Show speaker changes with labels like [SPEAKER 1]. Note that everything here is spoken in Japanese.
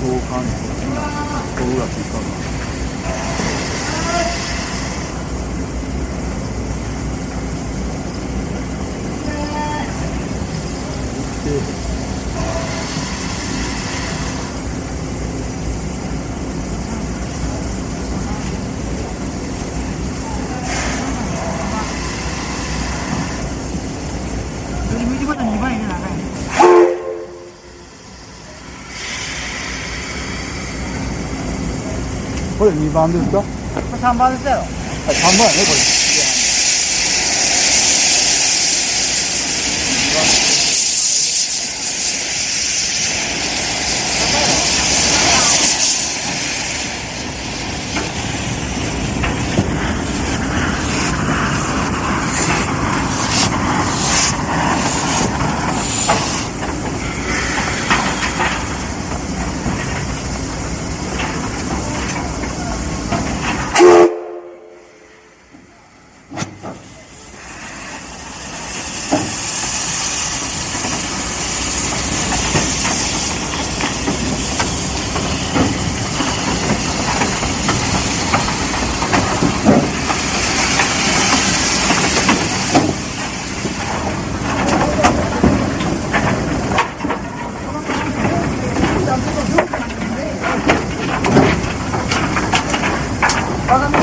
[SPEAKER 1] 動感情に音がついたの。Thank you. これ2番ですか3番ですよ。やろ3番やねこれ 아,